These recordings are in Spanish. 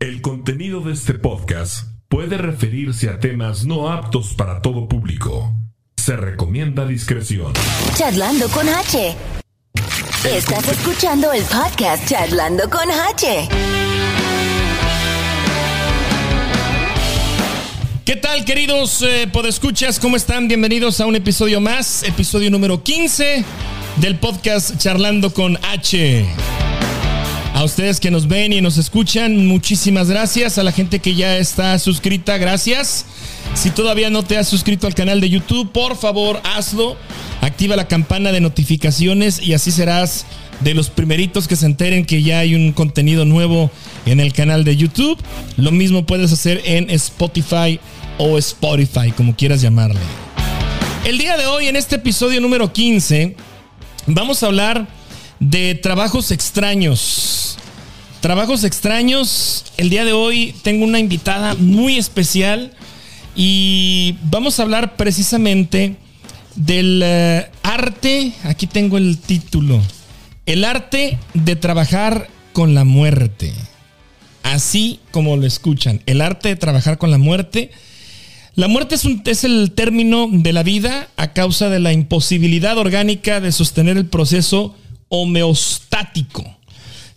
El contenido de este podcast puede referirse a temas no aptos para todo público. Se recomienda discreción. Charlando con H. Estás escuchando el podcast Charlando con H. ¿Qué tal, queridos eh, podescuchas? ¿Cómo están? Bienvenidos a un episodio más, episodio número 15 del podcast Charlando con H. A ustedes que nos ven y nos escuchan, muchísimas gracias. A la gente que ya está suscrita, gracias. Si todavía no te has suscrito al canal de YouTube, por favor hazlo. Activa la campana de notificaciones y así serás de los primeritos que se enteren que ya hay un contenido nuevo en el canal de YouTube. Lo mismo puedes hacer en Spotify o Spotify, como quieras llamarle. El día de hoy, en este episodio número 15, vamos a hablar de trabajos extraños. Trabajos extraños. El día de hoy tengo una invitada muy especial y vamos a hablar precisamente del eh, arte. Aquí tengo el título. El arte de trabajar con la muerte. Así como lo escuchan. El arte de trabajar con la muerte. La muerte es, un, es, el término de la vida a causa de la imposibilidad orgánica de sostener el proceso homeostático.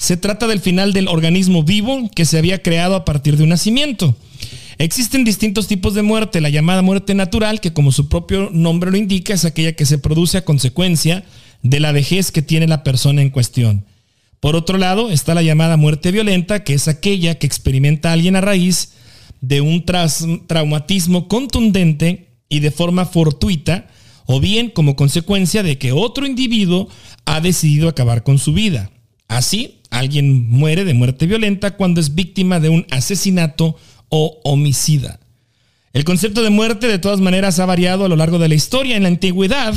Se trata del final del organismo vivo que se había creado a partir de un nacimiento. Existen distintos tipos de muerte. La llamada muerte natural, que como su propio nombre lo indica, es aquella que se produce a consecuencia de la vejez que tiene la persona en cuestión. Por otro lado, está la llamada muerte violenta, que es aquella que experimenta alguien a raíz de un traumatismo contundente y de forma fortuita, o bien como consecuencia de que otro individuo ha decidido acabar con su vida. Así, alguien muere de muerte violenta cuando es víctima de un asesinato o homicida. El concepto de muerte de todas maneras ha variado a lo largo de la historia. En la antigüedad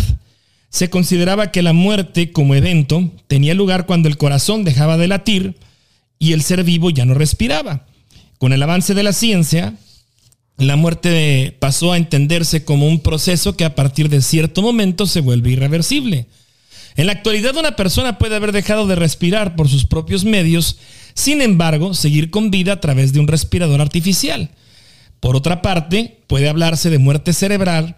se consideraba que la muerte como evento tenía lugar cuando el corazón dejaba de latir y el ser vivo ya no respiraba. Con el avance de la ciencia, la muerte pasó a entenderse como un proceso que a partir de cierto momento se vuelve irreversible. En la actualidad una persona puede haber dejado de respirar por sus propios medios, sin embargo, seguir con vida a través de un respirador artificial. Por otra parte, puede hablarse de muerte cerebral,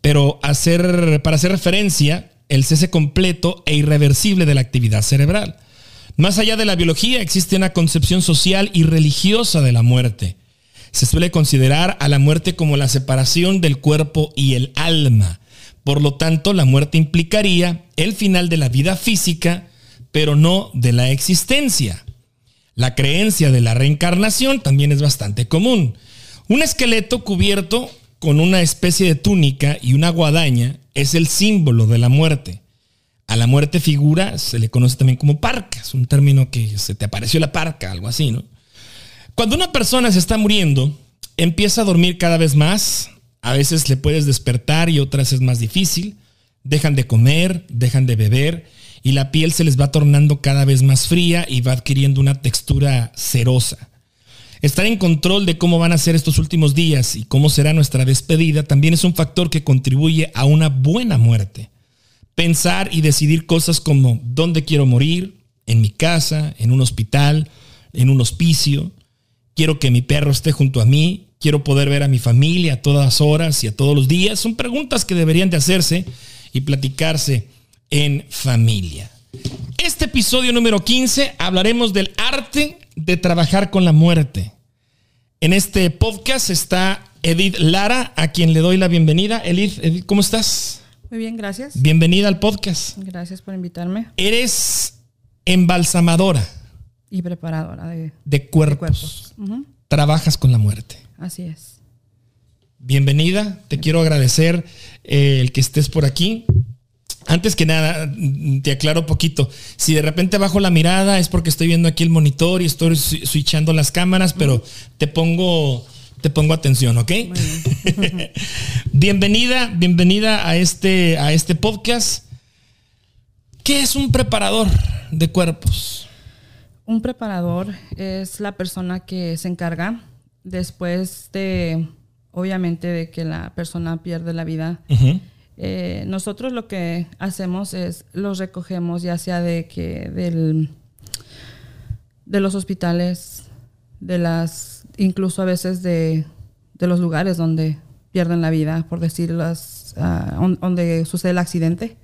pero hacer, para hacer referencia el cese completo e irreversible de la actividad cerebral. Más allá de la biología, existe una concepción social y religiosa de la muerte. Se suele considerar a la muerte como la separación del cuerpo y el alma. Por lo tanto, la muerte implicaría el final de la vida física, pero no de la existencia. La creencia de la reencarnación también es bastante común. Un esqueleto cubierto con una especie de túnica y una guadaña es el símbolo de la muerte. A la muerte figura se le conoce también como parca, es un término que se te apareció la parca, algo así, ¿no? Cuando una persona se está muriendo, empieza a dormir cada vez más, a veces le puedes despertar y otras es más difícil. Dejan de comer, dejan de beber y la piel se les va tornando cada vez más fría y va adquiriendo una textura cerosa. Estar en control de cómo van a ser estos últimos días y cómo será nuestra despedida también es un factor que contribuye a una buena muerte. Pensar y decidir cosas como dónde quiero morir, en mi casa, en un hospital, en un hospicio, quiero que mi perro esté junto a mí, quiero poder ver a mi familia a todas horas y a todos los días. Son preguntas que deberían de hacerse y platicarse en familia. Este episodio número 15 hablaremos del arte de trabajar con la muerte. En este podcast está Edith Lara, a quien le doy la bienvenida. Edith, Edith ¿cómo estás? Muy bien, gracias. Bienvenida al podcast. Gracias por invitarme. Eres embalsamadora. Y preparadora de, de cuerpos. De cuerpos. Trabajas con la muerte. Así es. Bienvenida, te quiero agradecer eh, el que estés por aquí. Antes que nada, te aclaro un poquito. Si de repente bajo la mirada es porque estoy viendo aquí el monitor y estoy switchando las cámaras, pero te pongo, te pongo atención, ¿ok? bienvenida, bienvenida a este, a este podcast. ¿Qué es un preparador de cuerpos? Un preparador es la persona que se encarga después de, obviamente, de que la persona pierde la vida, eh, nosotros lo que hacemos es los recogemos ya sea de que del, de los hospitales, de las, incluso a veces de, de los lugares donde pierden la vida, por decir, las, ah, on- donde sucede el accidente,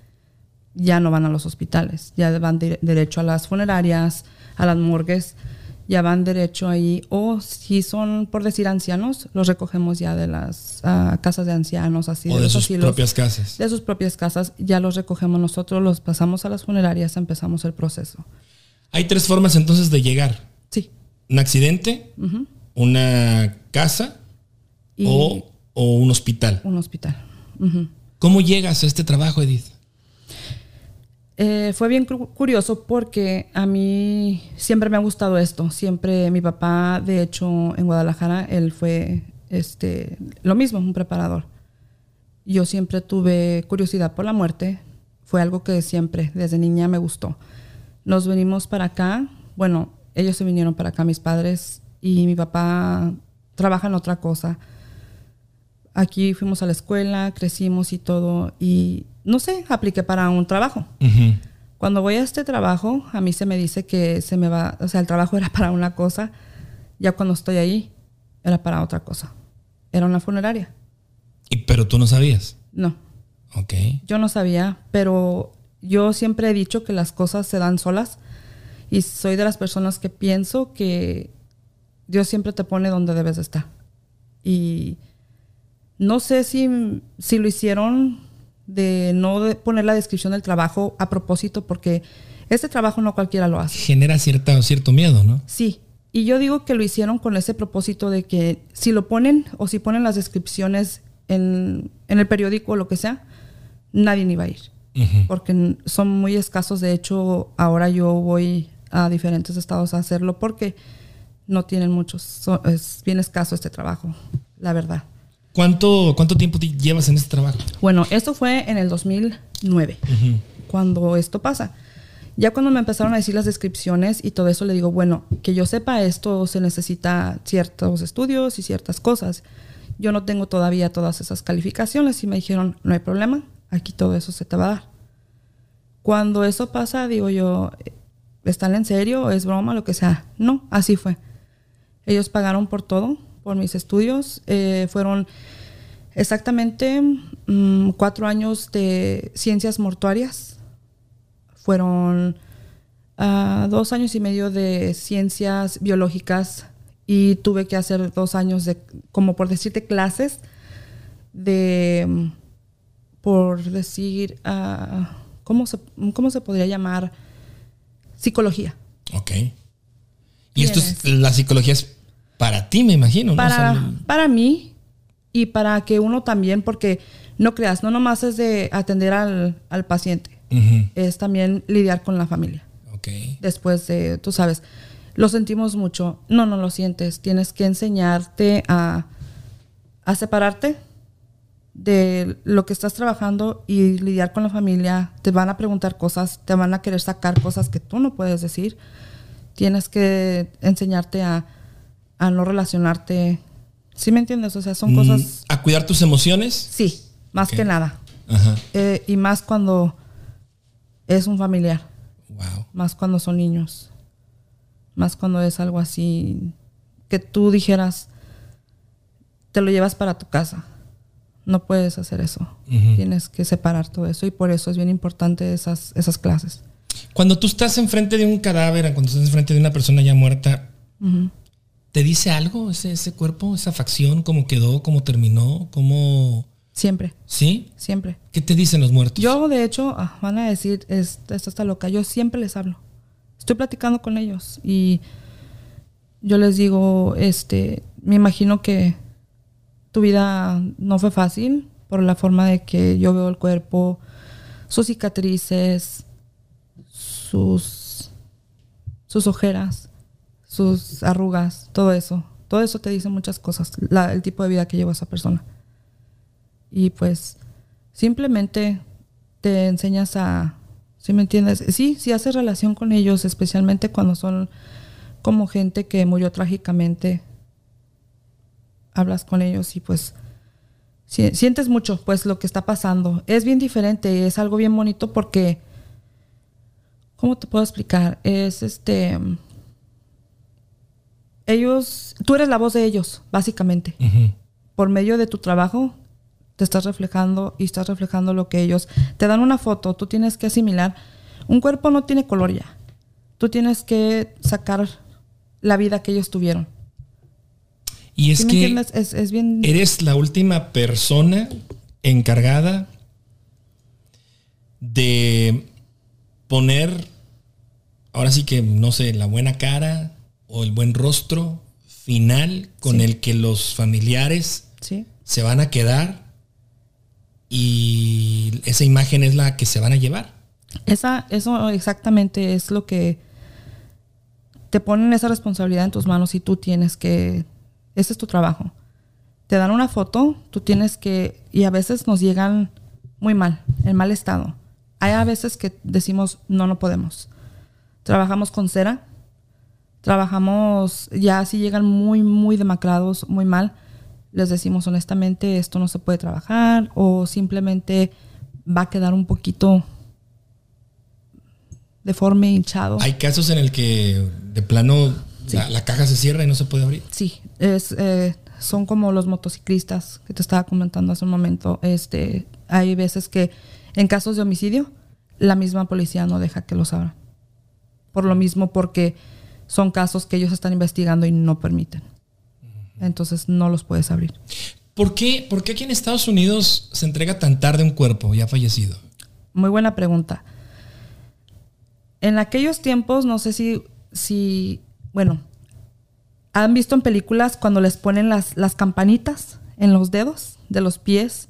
ya no van a los hospitales, ya van derecho a las funerarias, a las morgues, ya van derecho ahí, o si son, por decir, ancianos, los recogemos ya de las ah, casas de ancianos, así o de sus asilos, propias casas. de sus propias casas, ya los recogemos nosotros, los pasamos a las funerarias, empezamos el proceso. Hay tres formas entonces de llegar. Sí. Un accidente, una casa Y o, o un hospital. un hospital. ¿Cómo llegas a este trabajo, Edith? Eh, fue bien cu- curioso porque a mí siempre me ha gustado esto. Siempre mi papá, de hecho, en Guadalajara, él fue este, lo mismo, un preparador. Yo siempre tuve curiosidad por la muerte. Fue algo que siempre, desde niña, me gustó. Nos venimos para acá. Bueno, ellos se vinieron para acá, mis padres, y mi papá trabaja en otra cosa. Aquí fuimos a la escuela, crecimos y todo, y no sé, apliqué para un trabajo. Ujú. Cuando voy a este trabajo, a mí se me dice que se me va, o sea, el trabajo era para una cosa, ya cuando estoy ahí, era para otra cosa. Era una funeraria. Y, pero tú no sabías. No, Ok. yo no sabía, pero yo siempre he dicho que las cosas se dan solas y soy de las personas que pienso que Dios siempre te pone donde debes de estar. Y no sé si, si lo hicieron de no de poner la descripción del trabajo a propósito, porque este trabajo no cualquiera lo hace. Genera cierta, cierto miedo, ¿no? Sí, y yo digo que lo hicieron con ese propósito de que si lo ponen o si ponen las descripciones en, en el periódico o lo que sea, nadie ni va a ir. Porque son muy escasos. De hecho, ahora yo voy a diferentes estados a hacerlo porque no tienen muchos. So- es bien escaso este trabajo, la verdad. ¿Cuánto, ¿Cuánto tiempo te llevas en este trabajo? Bueno, esto fue en el 2009, cuando esto pasa. Ya cuando me empezaron a decir las descripciones y todo eso, le digo, bueno, que yo sepa esto se necesita ciertos estudios y ciertas cosas. Yo no tengo todavía todas esas calificaciones y me dijeron, no hay problema, aquí todo eso se te va a dar. Cuando eso pasa, digo yo, ¿están en serio? ¿Es broma? Lo que sea. No, así fue. Ellos pagaron por todo, por mis estudios. Eh, fueron exactamente mm, cuatro años de ciencias mortuarias. Fueron ah, dos años y medio de ciencias biológicas y tuve que hacer dos años de, como por decirte, clases de, por decir, ah, ¿cómo, se, ¿cómo se podría llamar? Psicología. Ok. Y esto es, la psicología es para ti, me imagino, ¿no? O sea, para, para mí y para que uno también, porque no creas, no nomás es de atender al, al paciente, es también lidiar con la familia. Ok. Después de, tú sabes, lo sentimos mucho. No, no lo sientes. Tienes que enseñarte a, a separarte de lo que estás trabajando y lidiar con la familia. Te van a preguntar cosas, te van a querer sacar cosas que tú no puedes decir. Tienes que enseñarte a, a no relacionarte. ¿Sí me entiendes? O sea, son cosas... Mm, A cuidar tus emociones. Sí, más que nada. Ajá. Eh, y más cuando es un familiar. Wow. más cuando son niños, más cuando es algo así que tú dijeras, te lo llevas para tu casa. No puedes hacer eso. Tienes que separar todo eso y por eso es bien importante esas, esas clases. Cuando tú estás enfrente de un cadáver, cuando estás enfrente de una persona ya muerta, ¿te dice algo ese, ese cuerpo, esa facción, cómo quedó, cómo terminó, cómo... Siempre, ¿Sí? siempre. ¿Qué te dicen los muertos? Yo, de hecho, ah, van a decir, es- esto está loca, yo siempre les hablo. Estoy platicando con ellos y yo les digo, este, me imagino que tu vida no fue fácil por la forma de que yo veo el cuerpo, sus cicatrices, sus, sus ojeras, sus arrugas, todo eso. Todo eso te dice muchas cosas, el tipo de vida que lleva esa persona. Y pues simplemente te enseñas a, ¿sí me entiendes? Sí, sí haces relación con ellos, especialmente cuando son como gente que murió trágicamente. Hablas con ellos y pues si- sientes mucho pues lo que está pasando. Es bien diferente, es algo bien bonito porque, ¿cómo te puedo explicar? Es este... ellos, tú eres la voz de ellos, básicamente. Por medio de tu trabajo, te estás reflejando y estás reflejando lo que ellos te dan una foto, tú tienes que asimilar. Un cuerpo no tiene color ya. Tú tienes que sacar la vida que ellos tuvieron. Y es ¿Sí me que es bien. eres la última persona encargada de poner, ahora sí que, no sé, la buena cara o el buen rostro final con Sí. el que los familiares Sí. se van a quedar y esa imagen es la que se van a llevar. Esa, eso exactamente es lo que te ponen esa responsabilidad en tus manos y tú tienes que, ese es tu trabajo. Te dan una foto, tú tienes que, y a veces nos llegan muy mal, en mal estado. Hay a veces que decimos, no, no podemos. Trabajamos con cera, trabajamos, ya si llegan muy, muy demacrados, muy mal, les decimos honestamente, esto no se puede trabajar o simplemente va a quedar un poquito deforme, hinchado. Hay casos en el que de plano la, la caja se cierra y no se puede abrir. Sí, es, eh, son como los motociclistas que te estaba comentando hace un momento. Este, hay veces que en casos de homicidio, la misma policía no deja que los abran. Por lo mismo, porque son casos que ellos están investigando y no permiten. Entonces no los puedes abrir. ¿Por qué, ¿Por qué aquí en Estados Unidos se entrega tan tarde un cuerpo ya fallecido? Muy buena pregunta. En aquellos tiempos, no sé si, si bueno, ¿han visto en películas cuando les ponen las, las campanitas en los dedos de los pies?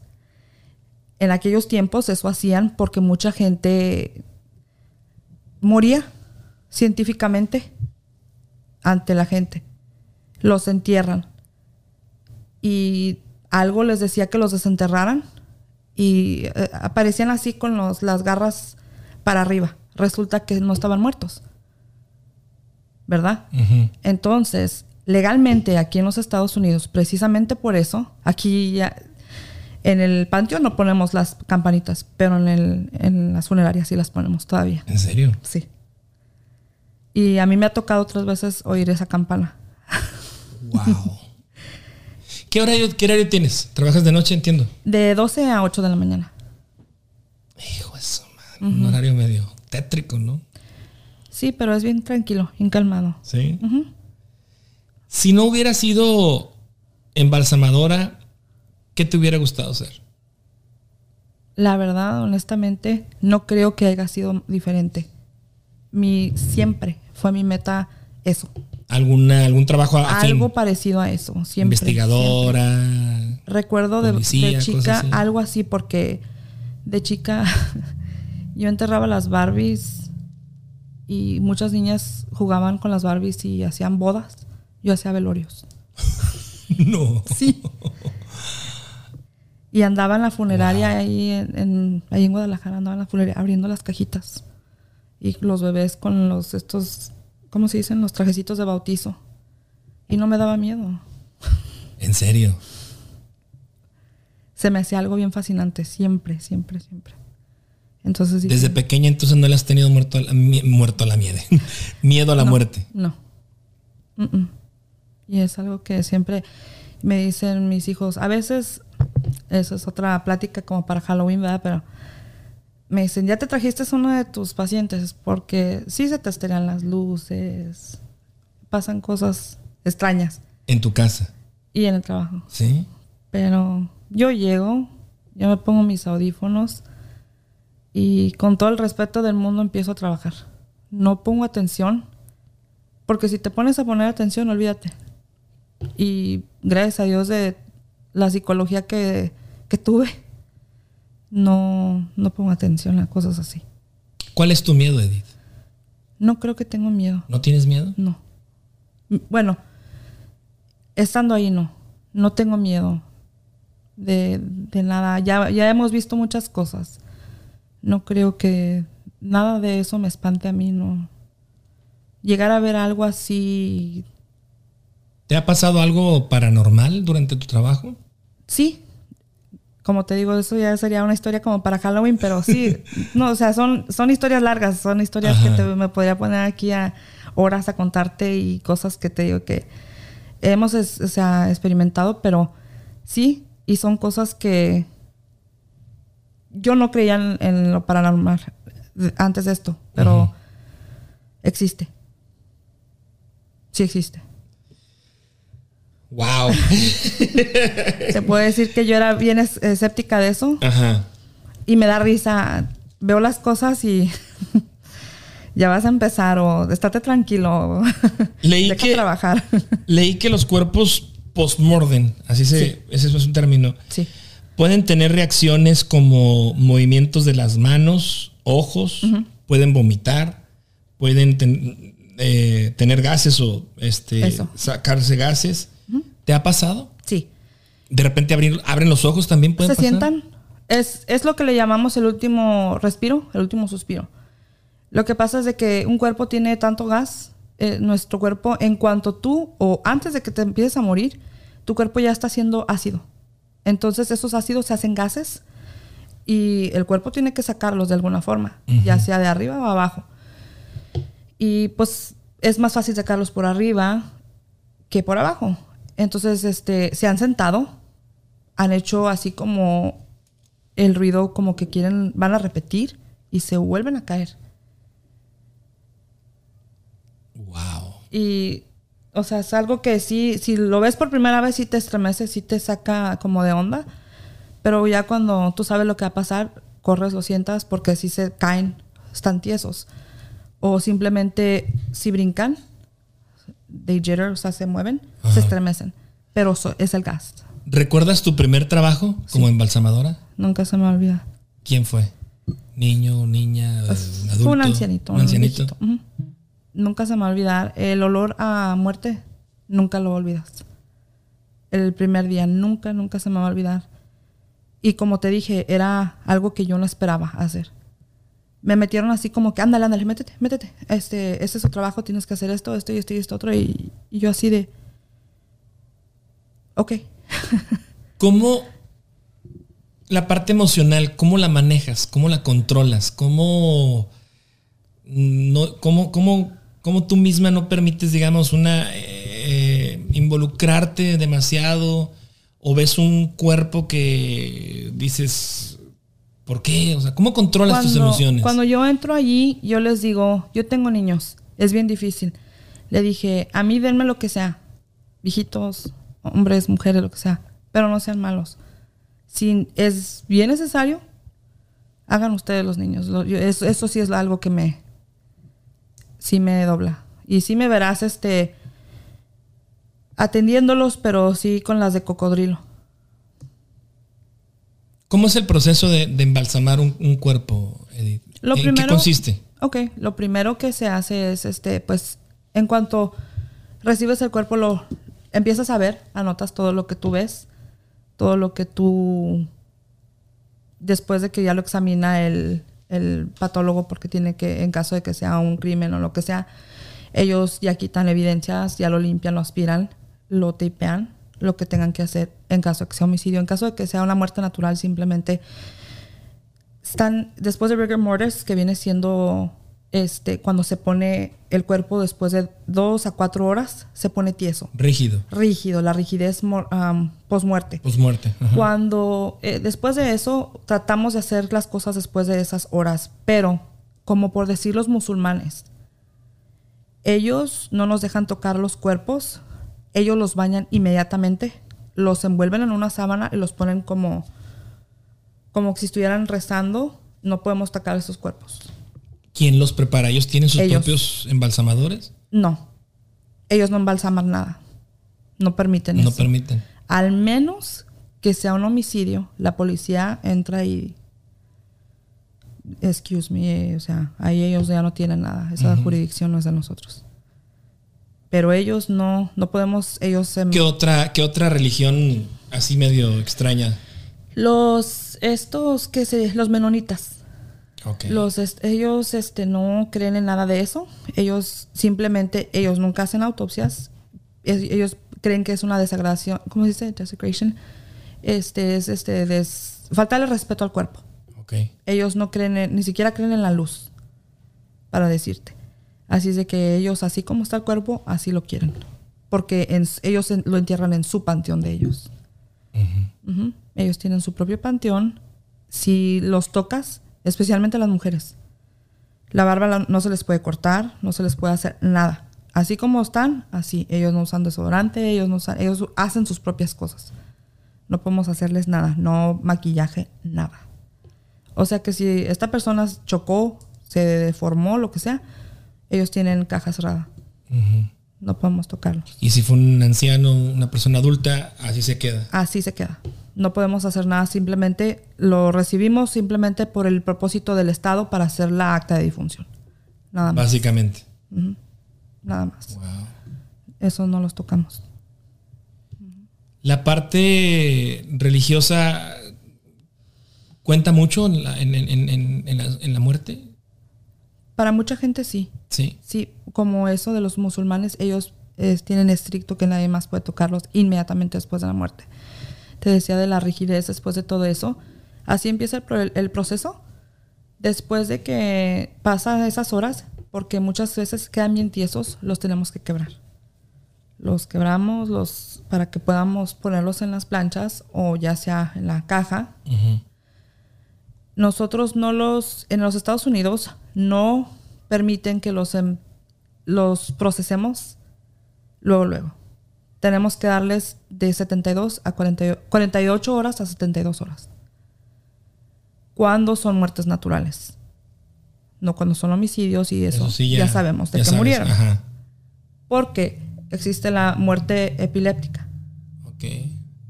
En aquellos tiempos eso hacían porque mucha gente moría científicamente ante la gente. Los entierran. Y algo les decía que los desenterraran y eh, aparecían así con los, las garras para arriba. Resulta que no estaban muertos. ¿Verdad? Entonces, legalmente aquí en los Estados Unidos, precisamente por eso, aquí ya en el panteón no ponemos las campanitas, pero en, el, en las funerarias sí las ponemos todavía. ¿En serio? Sí. Y a mí me ha tocado otras veces oír esa campana. Wow. ¿Qué horario, ¿Qué horario tienes? ¿Trabajas de noche? Entiendo. De 12 a 8 de la mañana. Hijo de su madre. Un horario medio tétrico, ¿no? Sí, pero es bien tranquilo, bien calmado. Sí. Si no hubiera sido embalsamadora, ¿qué te hubiera gustado ser? La verdad, honestamente, no creo que haya sido diferente. Mi siempre fue mi meta eso. ¿Alguna, ¿Algún trabajo afín? Algo parecido a eso. Siempre. Investigadora. siempre. Recuerdo de, Policía, de cosas chica así. algo así porque de chica yo enterraba las Barbies y muchas niñas jugaban con las Barbies y hacían bodas. Yo hacía velorios. No. Sí. Y andaba en la funeraria ahí en, en- ahí en Guadalajara, andaba en la funeraria abriendo las cajitas. Y los bebés con los estos, ¿cómo se dicen? Los trajecitos de bautizo. Y no me daba miedo. En serio. Se me hacía algo bien fascinante, siempre, siempre, siempre. Entonces Desde pequeña entonces no le has tenido muerto a la, muerto a la miedo. Miedo a la no, muerte. No. Y es algo que siempre me dicen mis hijos. A veces, eso es otra plática como para Halloween, ¿verdad? Pero me dicen, ya te trajiste uno de tus pacientes porque sí se te esterean las luces, pasan cosas extrañas En tu casa. y en el trabajo. ¿Sí? Pero yo llego, yo me pongo mis audífonos y con todo el respeto del mundo empiezo a trabajar. No pongo atención, porque si te pones a poner atención, olvídate. Y gracias a Dios de la psicología que, que tuve, no, no pongo atención a cosas así. ¿Cuál es tu miedo, Edith? No creo que tengo miedo, ¿No tienes miedo? no. Bueno, estando ahí no, no tengo miedo de, de nada. Ya, ya hemos visto muchas cosas. No creo que nada de eso me espante a mí, no. Llegar a ver algo así, ¿Te ha pasado algo paranormal durante tu trabajo? sí. Como te digo, eso ya sería una historia como para Halloween, pero sí. No, o sea, son, son historias largas, son historias Ajá. que te- me podría poner aquí a horas a contarte y cosas que te digo que hemos es- o sea, experimentado, pero sí, y son cosas que yo no creía en, en lo paranormal antes de esto, pero existe. Sí existe. Wow. Se puede decir que yo era bien es- escéptica de eso Ajá. y me da risa. Veo las cosas y ya vas a empezar o estate tranquilo. Leí Deja que- trabajar. Leí que los cuerpos postmortem, así se, Sí. ese es un término, sí. pueden tener reacciones como movimientos de las manos, ojos, pueden vomitar, pueden ten- eh, tener gases o este, Eso. sacarse gases. ¿Te ha pasado? Sí. De repente abrir- abren los ojos también pueden se pasar? sientan. Es, es lo que le llamamos el último respiro, el último suspiro. Lo que pasa es de que un cuerpo tiene tanto gas, eh, nuestro cuerpo, en cuanto tú, o antes de que te empieces a morir, tu cuerpo ya está haciendo ácido. Entonces esos ácidos se hacen gases y el cuerpo tiene que sacarlos de alguna forma, ya sea de arriba o abajo. Y pues es más fácil sacarlos por arriba que por abajo. Entonces, este, se han sentado, han hecho así como el ruido como que quieren, van a repetir y se vuelven a caer. Wow. Y, o sea, es algo que sí, si lo ves por primera vez, sí te estremece, sí te saca como de onda. Pero ya cuando tú sabes lo que va a pasar, corres, lo sientas, porque si se caen, están tiesos. O simplemente si brincan, they jitter, o sea, se mueven, se estremecen. Pero so- es el gas. ¿Recuerdas tu primer trabajo como embalsamadora? Nunca se me olvida. ¿Quién fue? ¿Niño, niña, Pues, adulto? Fue un ancianito. ¿Un ancianito? Nunca se me va a olvidar. El olor a muerte, nunca lo olvidas. El primer día, nunca, nunca se me va a olvidar. Y como te dije, era algo que yo no esperaba hacer. Me metieron así como que, ándale, ándale, métete, métete. Este, este es tu trabajo, tienes que hacer esto, esto y esto y esto otro. Y, y yo así de, ok. ¿Cómo la parte emocional, cómo la manejas? ¿Cómo la controlas? ¿Cómo, no, cómo, cómo, cómo tú misma no permites, digamos, una eh, involucrarte demasiado? ¿O ves un cuerpo que dices, ¿por qué? O sea, ¿cómo controlas tus emociones? Cuando yo entro allí, yo les digo, yo tengo niños, es bien difícil. Le dije, a mí denme lo que sea, viejitos, hombres, mujeres, lo que sea, pero no sean malos. Si es bien necesario, hagan ustedes los niños. Lo- yo- eso, eso sí es algo que me, sí me dobla. Y sí me verás, este, atendiéndolos, pero sí con las de cocodrilo. ¿Cómo es el proceso de, de embalsamar un, un cuerpo, Edith? Lo ¿En primero, qué consiste? Ok, lo primero que se hace es, este, pues, en cuanto recibes el cuerpo, lo empiezas a ver, anotas todo lo que tú ves, todo lo que tú, después de que ya lo examina el, el patólogo, porque tiene que, en caso de que sea un crimen o lo que sea, ellos ya quitan evidencias, ya lo limpian, lo aspiran, lo tapean, lo que tengan que hacer en caso de que sea homicidio. En caso de que sea una muerte natural, simplemente están después de rigor mortis, que viene siendo este cuando se pone el cuerpo después de dos a cuatro horas, se pone tieso, Rígido, rígido, la rigidez um, posmuerte. Ajá. Cuando eh, después de eso tratamos de hacer las cosas después de esas horas, pero como por decir los musulmanes, ellos no nos dejan tocar los cuerpos, ellos los bañan inmediatamente, los envuelven en una sábana y los ponen como como si estuvieran rezando, no podemos tocar esos cuerpos. ¿Quién los prepara? ¿Ellos tienen sus Ellos. propios embalsamadores? No. Ellos no embalsaman nada. No permiten No eso. permiten. Al menos que sea un homicidio, la policía entra y. Excuse me, o sea, ahí ellos ya no tienen nada. Esa jurisdicción no es de nosotros. Pero ellos no, no podemos, ellos. ¿Qué otra, qué otra religión así medio extraña? los, estos, que se, los menonitas. Ok. Los, ellos este, no creen en nada de eso. Ellos simplemente, ellos nunca hacen autopsias. Ellos creen que es una desagradación. ¿Cómo se dice? Desecration. Este es este des, faltarle respeto al cuerpo. ok. Ellos no creen, en- ni siquiera creen en la luz, para decirte. Así es de que ellos, así como está el cuerpo, así lo quieren. porque en- ellos en- lo entierran en su panteón de ellos. Ellos tienen su propio panteón. Si los tocas, especialmente las mujeres, la barba la- no se les puede cortar, no se les puede hacer nada. Así como están, así. Ellos no usan desodorante, ellos no usan, ellos hacen sus propias cosas. No podemos hacerles nada, no maquillaje, nada. O sea que si esta persona chocó, se deformó, lo que sea, ellos tienen caja cerrada. No podemos tocarlos. Y si fue un anciano, una persona adulta, así se queda. Así se queda. No podemos hacer nada, simplemente lo recibimos simplemente por el propósito del Estado para hacer la acta de difunción. Nada más. Básicamente. Nada más. Wow. Eso no los tocamos. La parte religiosa cuenta mucho en la, en- en- en- en la- en la muerte. Para mucha gente sí. Sí. Sí, como eso de los musulmanes, ellos tienen estricto que nadie más puede tocarlos inmediatamente después de la muerte. Te decía de la rigidez después de todo eso. Así empieza el, pro- el proceso. Después de que pasan esas horas, porque muchas veces quedan bien tiesos, los tenemos que quebrar. Los quebramos los, para que podamos ponerlos en las planchas o ya sea en la caja. Nosotros no los, en los Estados Unidos, no permiten que los, em- los procesemos luego, luego. Tenemos que darles de 72 a 40 48 horas a 72 horas. Cuando son muertes naturales. No cuando son homicidios y eso. sí ya, sabemos de ya que sabes, murieron. Ajá. Porque existe la muerte epiléptica, Ok.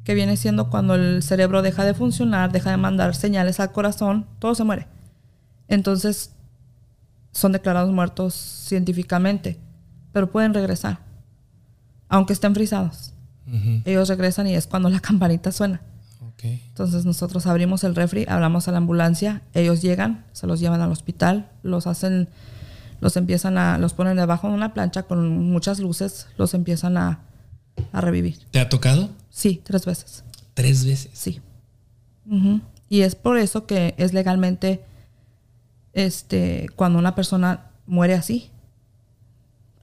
Que viene siendo cuando el cerebro deja de funcionar, deja de mandar señales al corazón, todo se muere. Entonces, son declarados muertos científicamente, pero pueden regresar, aunque estén frisados. Ellos regresan y es cuando la campanita suena. Entonces nosotros abrimos el refri, hablamos a la ambulancia, ellos llegan, se los llevan al hospital, los hacen, los empiezan a, los ponen debajo de una plancha con muchas luces, los empiezan a, a revivir. ¿Te ha tocado? Sí, tres veces. Tres veces. Sí. Y es por eso que es legalmente, este, cuando una persona muere así,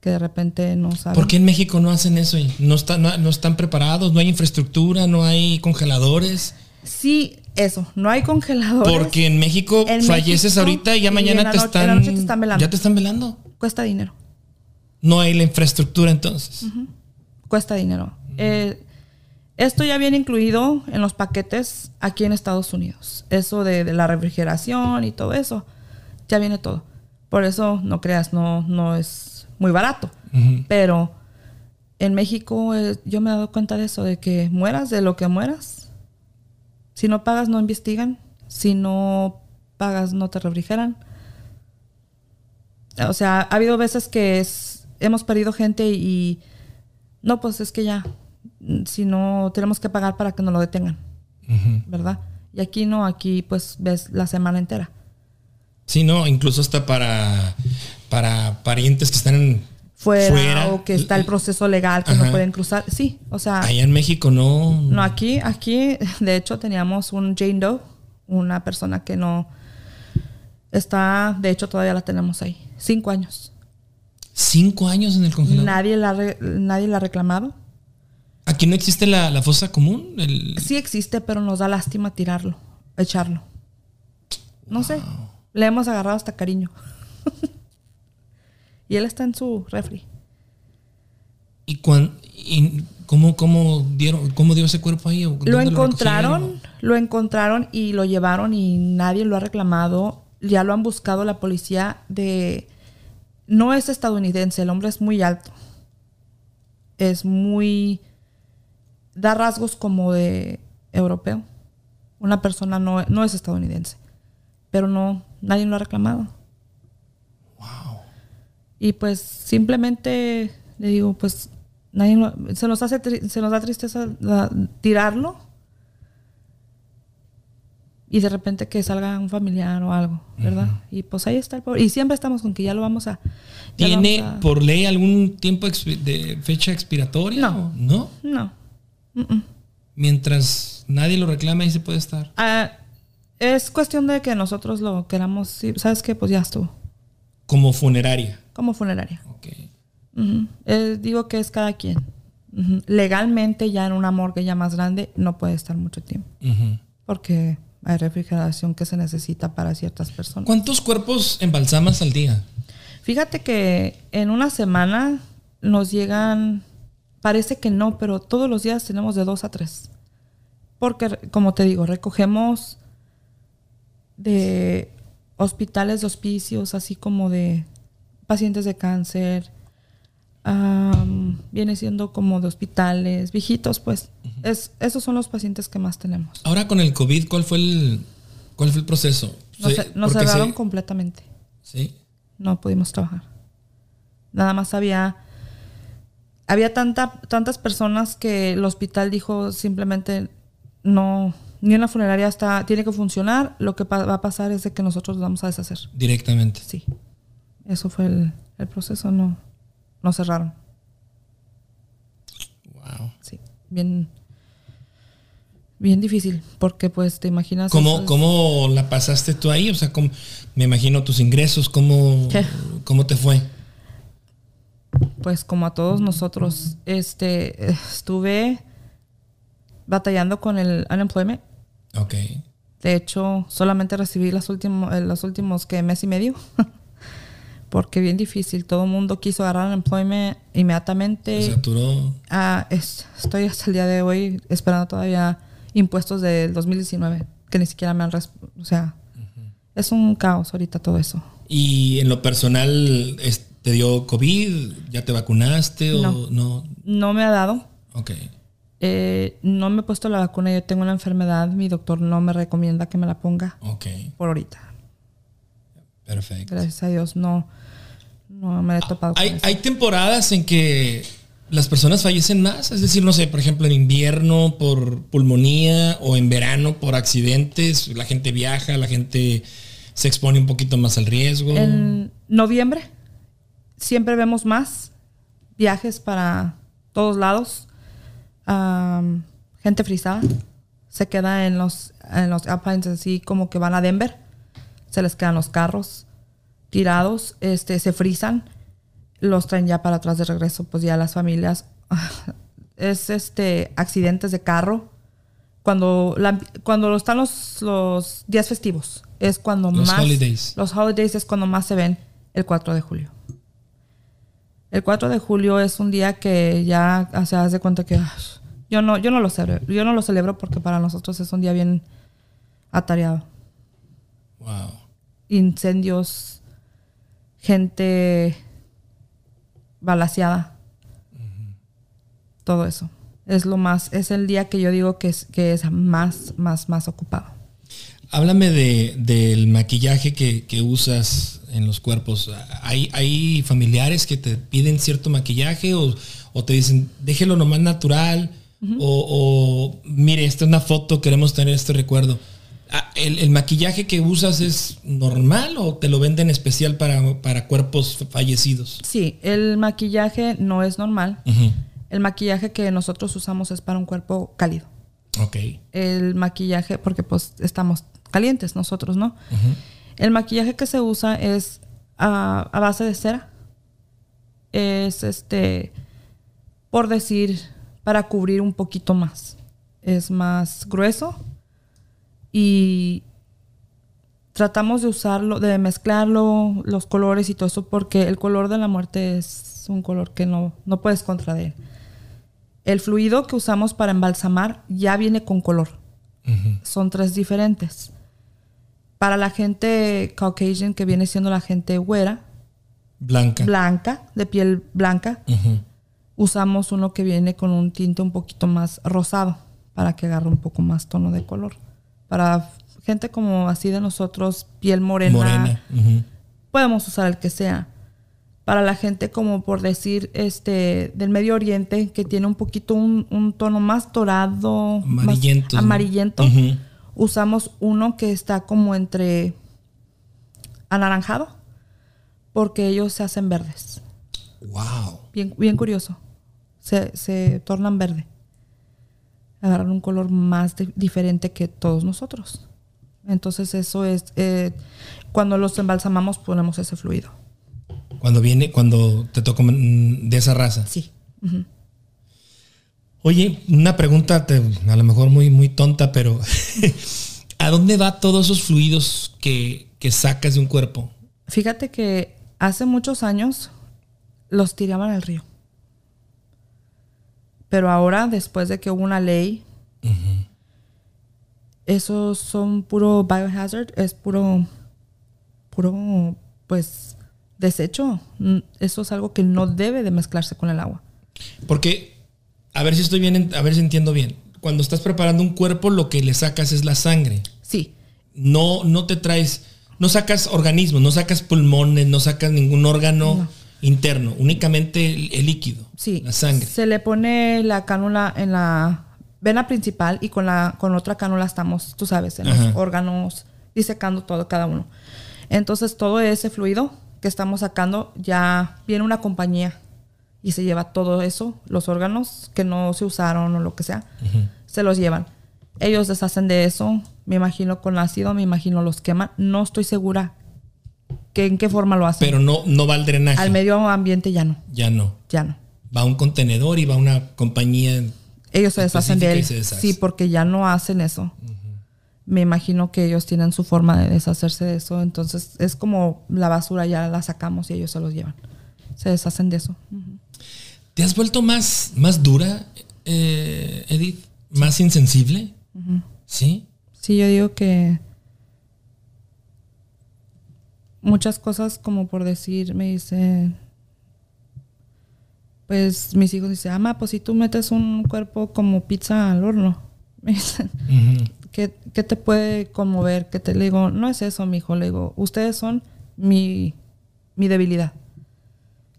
que de repente no sabe. ¿Por qué en México no hacen eso? y No, están, no, no están preparados, no hay infraestructura, no hay congeladores. Sí, eso, no hay congeladores. Porque en México En falleces México, ahorita y ya mañana te noche- están, te velando. Ya te están velando. Cuesta dinero. No hay la infraestructura entonces. cuesta dinero. Eh, esto ya viene incluido en los paquetes aquí en Estados Unidos. Eso de, de la refrigeración y todo eso, ya viene todo. Por eso no creas, no, no es muy barato. Pero en México eh, yo me he dado cuenta de eso, de que mueras de lo que mueras. Si no pagas, no investigan. Si no pagas, no te refrigeran. O sea, ha habido veces que es, hemos perdido gente y no, pues es que ya, si no, tenemos que pagar para que nos lo detengan. ¿verdad? Y aquí no, aquí pues ves la semana entera. Sí, no, incluso hasta para, para parientes que están en- Fuera, fuera. o que está el proceso legal que Ajá. no pueden cruzar. Sí, o sea, Allá en México no. no, aquí, aquí, de hecho, teníamos un Jane Doe, una persona que no está, de hecho, todavía la tenemos ahí, cinco años. Cinco años en el congelador. Nadie la, nadie la ha reclamado. Aquí no existe la, la fosa común. El, Sí existe, pero nos da lástima tirarlo, echarlo. No sé, le hemos agarrado hasta cariño. y él está en su refri. ¿Y, y cómo, cómo dieron, cómo dio ese cuerpo ahí? ¿O Lo encontraron, recogieron? lo encontraron y lo llevaron y nadie lo ha reclamado. Ya lo han buscado la policía de... No es estadounidense, el hombre es muy alto. Es muy... Da rasgos como de europeo. Una persona no, no es estadounidense. Pero no, nadie lo ha reclamado. Y pues simplemente le digo, pues nadie lo- se nos hace se nos da tristeza la- tirarlo y de repente que salga un familiar o algo, ¿verdad? Y pues ahí está el pobre. Y siempre estamos con que ya lo vamos a. ¿Tiene vamos a- por ley algún tiempo de fecha expiratoria? No. ¿No? No. Mientras nadie lo reclama, ahí se puede estar. Ah, es cuestión de que nosotros lo queramos. ¿Sabes qué? Pues ya estuvo. Como funeraria. Como funeraria. Ok. Eh, digo que es cada quien. Legalmente ya en una morgue ya más grande no puede estar mucho tiempo. Porque hay refrigeración que se necesita para ciertas personas. ¿Cuántos cuerpos embalsamas al día? Fíjate que en una semana nos llegan, parece que no, pero todos los días tenemos de dos a tres. Porque, como te digo, recogemos de hospitales, de hospicios, así como de pacientes de cáncer. viene siendo como de hospitales, viejitos, pues. es, esos son los pacientes que más tenemos. Ahora con el COVID, ¿cuál fue el, cuál fue el proceso? Nos, cerraron se- completamente. Sí. no pudimos trabajar. Nada más había había tanta, tantas personas que el hospital dijo simplemente no ni una funeraria está tiene que funcionar, lo que pa- va a pasar es de que nosotros nos vamos a deshacer. Directamente. Sí. Eso fue el, el proceso, no nos cerraron. Wow. Sí. Bien bien difícil, porque pues te imaginas ¿Cómo, ¿Cómo la pasaste tú ahí? O sea, ¿cómo- me imagino tus ingresos, ¿cómo, ¿Qué? ¿cómo te fue? Pues como a todos nosotros, este estuve batallando con el unemployment. Ok. De hecho, solamente recibí los últimos, eh, los últimos que mes y medio. Porque bien difícil. Todo el mundo quiso agarrar unemployment inmediatamente. saturó. Ah, es- estoy hasta el día de hoy esperando todavía impuestos del 2019, que ni siquiera me han... O sea, es un caos ahorita todo eso. ¿Y en lo personal es- te dio COVID? ¿Ya te vacunaste o No. no? No me ha dado. Ok. Eh, no me he puesto la vacuna. Yo tengo una enfermedad. Mi doctor no me recomienda que me la ponga Ok. por ahorita. Perfecto. Gracias a Dios no, no me he topado con Hay, eso. hay temporadas en que las personas fallecen más, es decir, no sé, por ejemplo, en invierno por pulmonía o en verano por accidentes, la gente viaja, la gente se expone un poquito más al riesgo. En noviembre siempre vemos más viajes para todos lados. Am, gente frisada se queda en los, en los Alpines así como que van a Denver. Se les quedan los carros tirados, este, se frisan, los traen ya para atrás de regreso, pues ya las familias. Es este accidentes de carro. Cuando, la- cuando están los, los días festivos, es cuando Los más. holidays. Los holidays es cuando más se ven el 4 de julio. El 4 de julio es un día que ya o haz de cuenta que ay, yo no, yo no lo celebro, yo no lo celebro porque para nosotros es un día bien atareado. Wow. Incendios, gente balaseada. Todo eso. Es lo más, es el día que yo digo que es, que es más, más, más ocupado. Háblame de, del maquillaje que, que usas en los cuerpos. ¿Hay, ¿Hay familiares que te piden cierto maquillaje o, o te dicen, déjelo nomás natural? o, o, mire, esta es una foto, queremos tener este recuerdo. Ah, ¿El, el maquillaje que usas es normal o te lo venden especial para, para cuerpos fallecidos? Sí, el maquillaje no es normal. El maquillaje que nosotros usamos es para un cuerpo cálido. Ok. El maquillaje, porque pues estamos calientes nosotros, ¿no? El maquillaje que se usa es a, a base de cera. Es este, por decir, para cubrir un poquito más. Es más grueso y tratamos de usarlo, de mezclarlo, los colores y todo eso, porque el color de la muerte es un color que no, no puedes contra de él. El fluido que usamos para embalsamar ya viene con color. Son tres diferentes. Para la gente Caucasian, que viene siendo la gente güera, Blanca. blanca, de piel blanca, usamos uno que viene con un tinte un poquito más rosado para que agarre un poco más tono de color. Para gente como así de nosotros, piel morena, podemos usar el que sea. Para la gente como por decir este del Medio Oriente que tiene un poquito un, un tono más dorado, amarillento. Usamos uno que está como entre anaranjado porque ellos se hacen verdes. Wow. Bien, bien curioso. Se, se tornan verde. Agarran un color más di- diferente que todos nosotros. Entonces eso es, eh, cuando los embalsamamos ponemos ese fluido. Cuando viene, cuando te toca mm, de esa raza. Sí. Oye, una pregunta te- a lo mejor muy, muy tonta, pero ¿a dónde va todos esos fluidos que, que sacas de un cuerpo? Fíjate que hace muchos años los tiraban al río. Pero ahora, después de que hubo una ley, esos son puro biohazard, es puro, puro, pues, desecho. Eso es algo que no debe de mezclarse con el agua. Porque, a ver si estoy bien, en- a ver si entiendo bien. Cuando estás preparando un cuerpo, lo que le sacas es la sangre. Sí, No, no te traes, no sacas organismos, no sacas pulmones, no sacas ningún órgano No. interno, únicamente el, el líquido, sí. la sangre. Se le pone la cánula en la vena principal y con la con otra cánula estamos, tú sabes, en Ajá. los órganos, disecando todo cada uno. Entonces todo ese fluido que estamos sacando ya viene una compañía y se lleva todo eso, los órganos que no se usaron o lo que sea, se los llevan. Ellos deshacen de eso, me imagino con ácido, me imagino los queman. No estoy segura que en qué forma lo hacen. Pero no, no va al drenaje. Al medio ambiente ya no, Ya no. ya no. Va a un contenedor y va a una compañía. Ellos se deshacen de él. Sí, porque ya no hacen eso. Me imagino que ellos tienen su forma de deshacerse de eso. Entonces es como la basura ya la sacamos y ellos se los llevan. Se deshacen de eso. ¿Te has vuelto más, más dura, eh, Edith? ¿Más insensible? ¿Sí? Sí, yo digo que muchas cosas como por decir, me dice, pues mis hijos dicen, ama, pues si tú metes un cuerpo como pizza al horno, me dicen. ¿qué, qué te puede conmover? Que te le digo, no es eso, mi hijo, le digo, ustedes son mi, mi debilidad.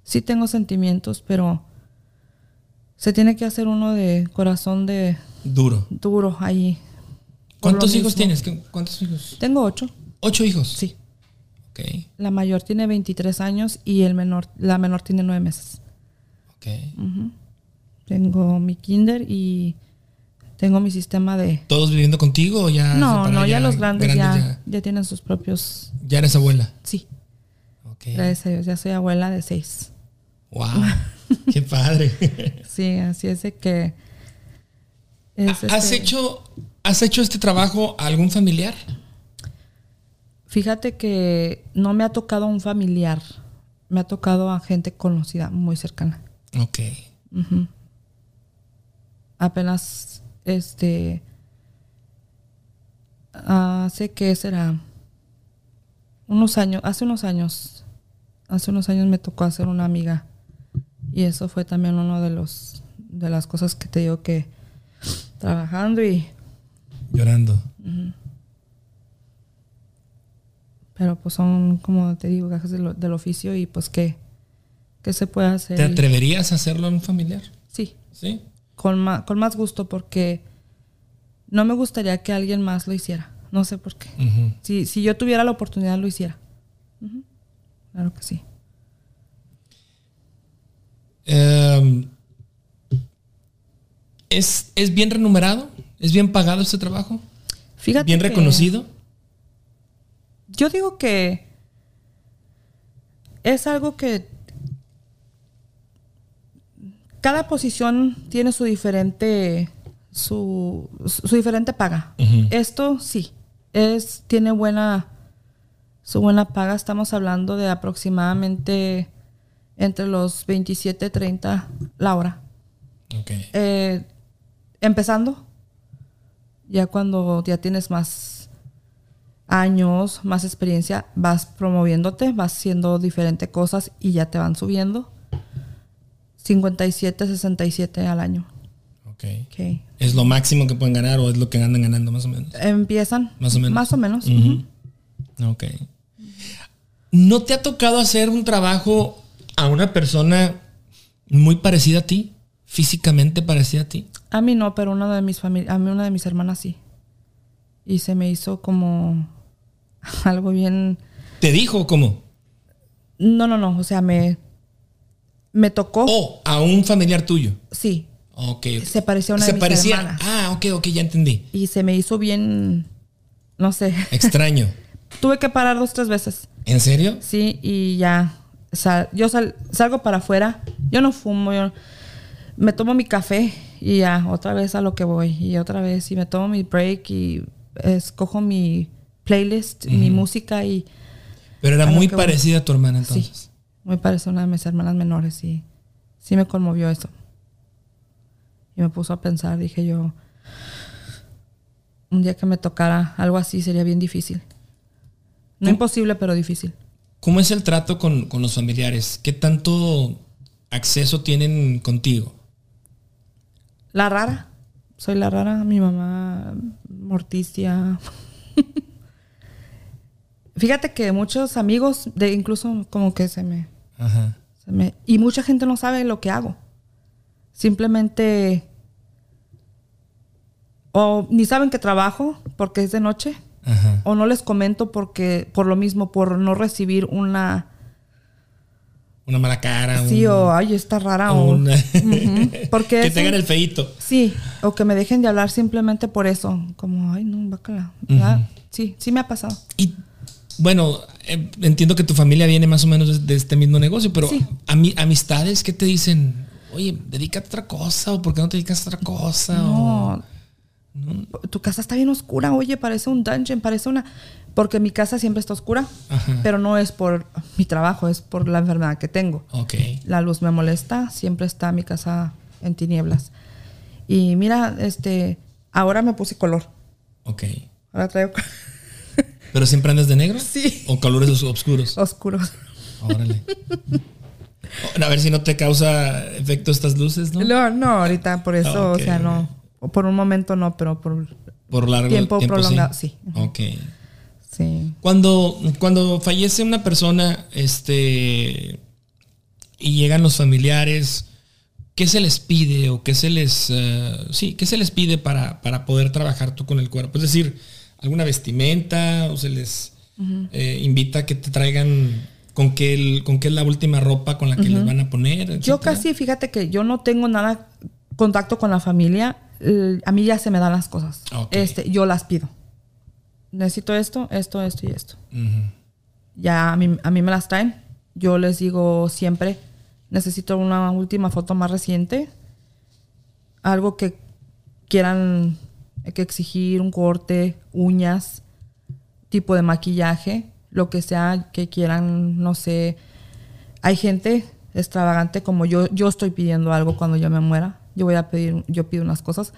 Sí tengo sentimientos, pero se tiene que hacer uno de corazón de Duro. duro ahí. por ¿Cuántos hijos tienes? ¿Qué- ¿Cuántos hijos? Tengo ocho. ¿Ocho hijos? Sí. Ok, La mayor tiene 23 años y el menor, la menor tiene 9 meses. ok. Tengo mi kinder y tengo mi sistema de... ¿Todos viviendo contigo o ya? no, no, ya, los grandes, ya, ya? ya tienen sus propios... Ya eres abuela. Sí, Ok. gracias a Dios, ya soy abuela de seis. Wow. Qué padre. Sí, así es de que... es ¿Has este- hecho, ¿Has hecho este trabajo a algún familiar? Fíjate que no me ha tocado un familiar, me ha tocado a gente conocida, muy cercana. Ok. apenas este hace que será unos años hace unos años hace unos años me tocó hacer una amiga y eso fue también uno de los de las cosas que te digo que trabajando y Llorando. pero pues son como te digo gajes del, del oficio y pues qué qué se puede hacer ¿Te atreverías a hacerlo a un familiar? sí Sí. con más, con más gusto porque no me gustaría que alguien más lo hiciera. No sé por qué. Si, si yo tuviera la oportunidad, lo hiciera. Claro que sí. Em, ¿es, ¿Es bien remunerado? ¿Es bien pagado este trabajo? Fíjate ¿Bien reconocido? Yo digo que es algo que cada posición tiene su diferente su, su diferente paga. Esto sí es tiene buena su buena paga. Estamos hablando de aproximadamente entre los 27 y 30 la hora. Ok. Eh, empezando, ya cuando ya tienes más años, más experiencia, vas promoviéndote, vas haciendo diferentes cosas y ya te van subiendo. 57, 67 al año. ok. Ok. ¿Es lo máximo que pueden ganar o es lo que andan ganando más o menos? Empiezan. Más o menos. Más o menos. Ok. ¿No te ha tocado hacer un trabajo a una persona muy parecida a ti? Físicamente parecida a ti. A mí no, pero una de mis a mí una de mis hermanas sí. Y se me hizo como algo bien ¿Te dijo cómo? No, no, no, o sea, me me tocó. O a un familiar tuyo. Sí, Ok. ok. Se parecía a una Se de mis parecía. hermanas. Ah, ok, ok, ya entendí. y se me hizo bien no sé. Extraño. Tuve que parar dos tres veces. ¿En serio? Sí, y ya sal- yo sal- salgo para afuera. Yo no fumo, yo me tomo mi café y ya, otra vez a lo que voy. Y otra vez, y me tomo mi break y escojo mi playlist, mi música y... Pero era muy voy. parecida a tu hermana entonces. Sí, muy parece a una de mis hermanas menores y sí me conmovió eso. Y me puso a pensar, dije yo, un día que me tocara algo así sería bien difícil. No imposible, pero difícil. ¿Cómo es el trato con, con los familiares? ¿Qué tanto acceso tienen contigo? La rara. Soy la rara. Mi mamá, Morticia. Fíjate que muchos amigos, de incluso como que se me, Ajá. se me... Y mucha gente no sabe lo que hago. Simplemente... O ni saben que trabajo porque es de noche. Ajá. O no les comento porque... Por lo mismo, por no recibir una... Una mala cara. Sí, un- o ay, está rara. o porque que eso- te hagan el feíto. Sí, o que me dejen de hablar simplemente por eso. Como, ay, no, bácala. ¿verdad? Sí, sí me ha pasado. Y bueno, eh, entiendo que tu familia viene más o menos de, este mismo negocio, pero Sí. ami- amistades, ¿qué te dicen? Oye, dedícate a otra cosa, o por qué no te dedicas a otra cosa. O- No. Tu casa está bien oscura, oye, parece un dungeon, parece una... Porque mi casa siempre está oscura, Ajá. pero no es por mi trabajo, es por la enfermedad que tengo. Ok. La luz me molesta, siempre está mi casa en tinieblas. Y mira, este, ahora me puse color. Ok. Ahora traigo ¿Pero siempre andas de negro? Sí. ¿O colores os- oscuros? oscuros. Órale. A ver si no te causa efecto estas luces, ¿no? No, no, ahorita por eso, o sea, no. Por un momento no, pero por... Por largo Tiempo tiempo, prolongado, sí. Ok. Sí. Cuando, cuando fallece una persona, este, y llegan los familiares, ¿qué se les pide o qué se les, eh, sí, qué se les pide para, para poder trabajar tú con el cuerpo? Es decir, alguna vestimenta o se les eh, invita a que te traigan con qué, el- con qué es la última ropa con la que les van a poner. Yo casi, fíjate que yo no tengo nada contacto con la familia. Eh, A mí ya se me dan las cosas. Este, yo las pido. Necesito esto, esto, esto y esto. Ya a mí, a mí me las traen. Yo les digo siempre, necesito una última foto más reciente. Algo que quieran que exigir, un corte, uñas, tipo de maquillaje, lo que sea que quieran, no sé. Hay gente extravagante como yo, yo estoy pidiendo algo cuando yo me muera. Yo voy a pedir, yo pido unas cosas.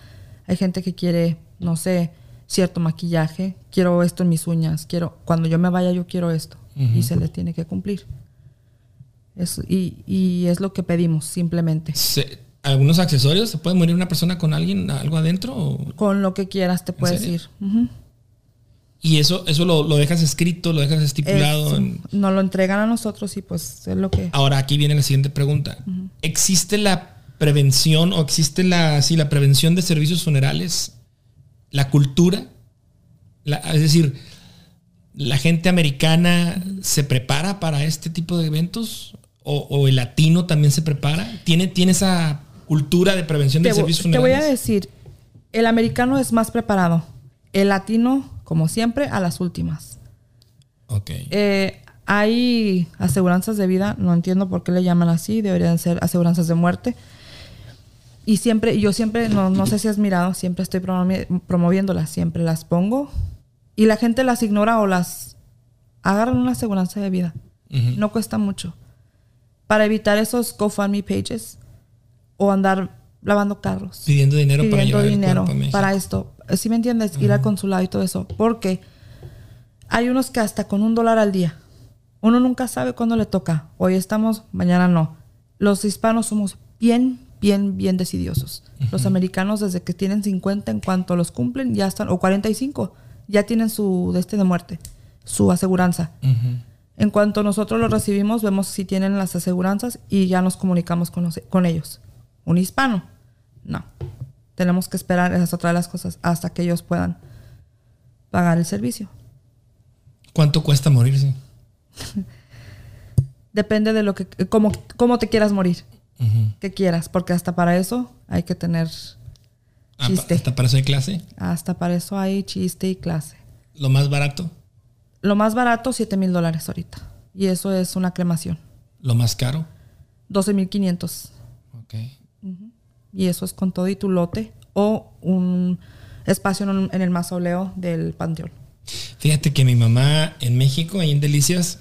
Hay gente que quiere, no sé, cierto maquillaje. Quiero esto en mis uñas. Quiero, cuando yo me vaya, yo quiero esto. Y se le tiene que cumplir. Eso, y, y es lo que pedimos, simplemente. Se- ¿Algunos accesorios? ¿Se puede morir una persona con alguien, algo adentro? o- Con lo que quieras te puedes ir. Y eso, eso lo, lo dejas escrito, lo dejas estipulado. En- Nos lo entregan a nosotros y pues es lo que... Ahora aquí viene la siguiente pregunta. ¿Existe la prevención o existe la, sí, la prevención de servicios funerales? ¿La cultura? La- es decir, ¿la gente americana se prepara para este tipo de eventos? ¿O, o el latino también se prepara? ¿Tiene, tiene esa cultura de prevención de Te, servicios te voy funerales? a decir, el americano es más preparado. El latino, como siempre, a las últimas. Ok. Eh, hay aseguranzas de vida, no entiendo por qué le llaman así, deberían ser aseguranzas de muerte. Y siempre, yo siempre, no, no sé si has mirado, siempre estoy promovi- promoviéndolas, siempre las pongo y la gente las ignora o las agarran una aseguranza de vida. Ujú. No cuesta mucho. Para evitar esos GoFundMe pages o andar lavando carros Pidiendo dinero para pidiendo llevar dinero el para esto. ¿Sí me entiendes? Ir al consulado y todo eso. Porque hay unos que hasta con un dólar al día. Uno nunca sabe cuándo le toca. Hoy estamos, mañana no. Los hispanos somos bien, bien, bien decidiosos. Los americanos desde que tienen 50 en cuanto los cumplen ya están, o 45, ya tienen su de este de muerte, su aseguranza. En cuanto nosotros lo recibimos, vemos si tienen las aseguranzas y ya nos comunicamos con, los- con ellos. Un hispano, no. Tenemos que esperar, esa es otra de las cosas, hasta que ellos puedan pagar el servicio. ¿Cuánto cuesta morirse? Depende de lo que, cómo, cómo te quieras morir, Que quieras, porque hasta para eso hay que tener, Ah, Chiste. ¿Hasta para hacer clase? hasta para eso hay chiste y clase. ¿Lo más barato? Lo más barato, 7 mil dólares ahorita. Y eso es una cremación. ¿Lo más caro? 12 mil 500. Ok. y eso es con todo y tu lote o un espacio en, en el mausoleo del panteón. Fíjate que mi mamá en México, ahí en Delicias,